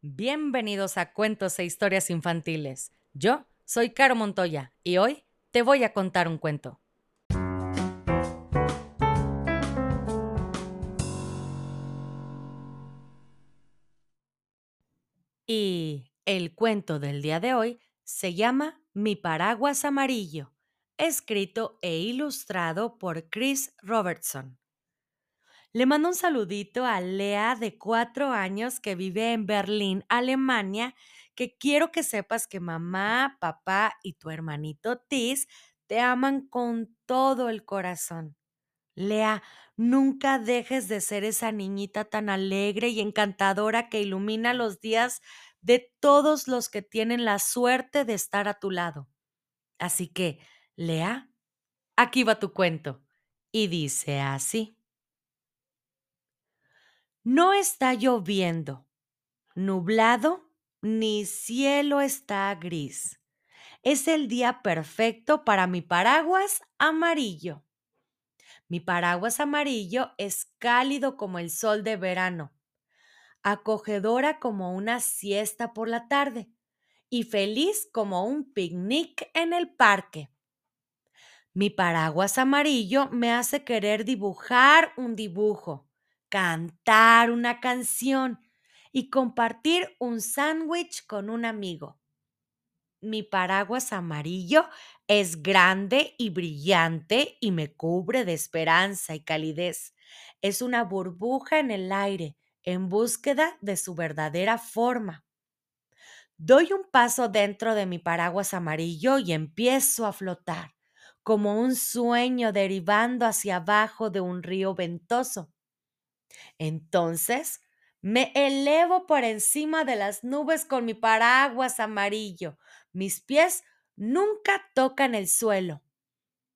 Bienvenidos a Cuentos e Historias Infantiles. Yo soy Caro Montoya y hoy te voy a contar un cuento. Y el cuento del día de hoy se llama Mi paraguas amarillo, escrito e ilustrado por Chris Robertson. Le mando un saludito a Lea de cuatro años que vive en Berlín, Alemania, que quiero que sepas que mamá, papá y tu hermanito Tis te aman con todo el corazón. Lea, nunca dejes de ser esa niñita tan alegre y encantadora que ilumina los días de todos los que tienen la suerte de estar a tu lado. Así que, Lea, aquí va tu cuento. Y dice así. No está lloviendo, nublado, ni cielo está gris. Es el día perfecto para mi paraguas amarillo. Mi paraguas amarillo es cálido como el sol de verano, acogedora como una siesta por la tarde y feliz como un picnic en el parque. Mi paraguas amarillo me hace querer dibujar un dibujo, cantar una canción y compartir un sándwich con un amigo. Mi paraguas amarillo es grande y brillante y me cubre de esperanza y calidez. Es una burbuja en el aire en búsqueda de su verdadera forma. Doy un paso dentro de mi paraguas amarillo y empiezo a flotar, como un sueño derivando hacia abajo de un río ventoso. Entonces, me elevo por encima de las nubes con mi paraguas amarillo. Mis pies nunca tocan el suelo.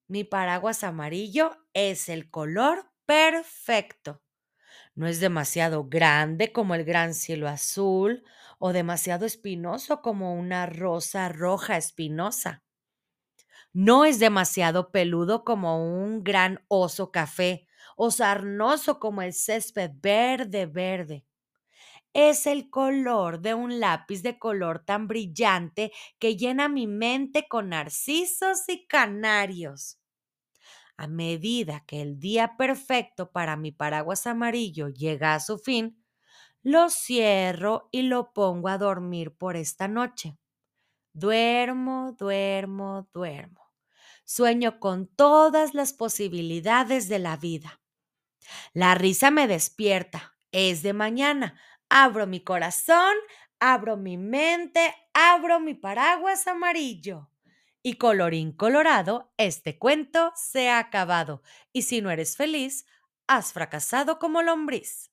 Mi paraguas amarillo es el color perfecto. No es demasiado grande como el gran cielo azul o demasiado espinoso como una rosa roja espinosa. No es demasiado peludo como un gran oso café o sarnoso como el césped verde verde es el color de un lápiz de color tan brillante que llena mi mente con narcisos y canarios. A medida que el día perfecto para mi paraguas amarillo llega a su fin, lo cierro y lo pongo a dormir por esta noche. Duermo, duermo, duermo. Sueño con todas las posibilidades de la vida. La risa me despierta. Es de mañana Abro mi corazón, abro mi mente, abro mi paraguas amarillo. Y colorín colorado, este cuento se ha acabado. Y si no eres feliz, has fracasado como lombriz.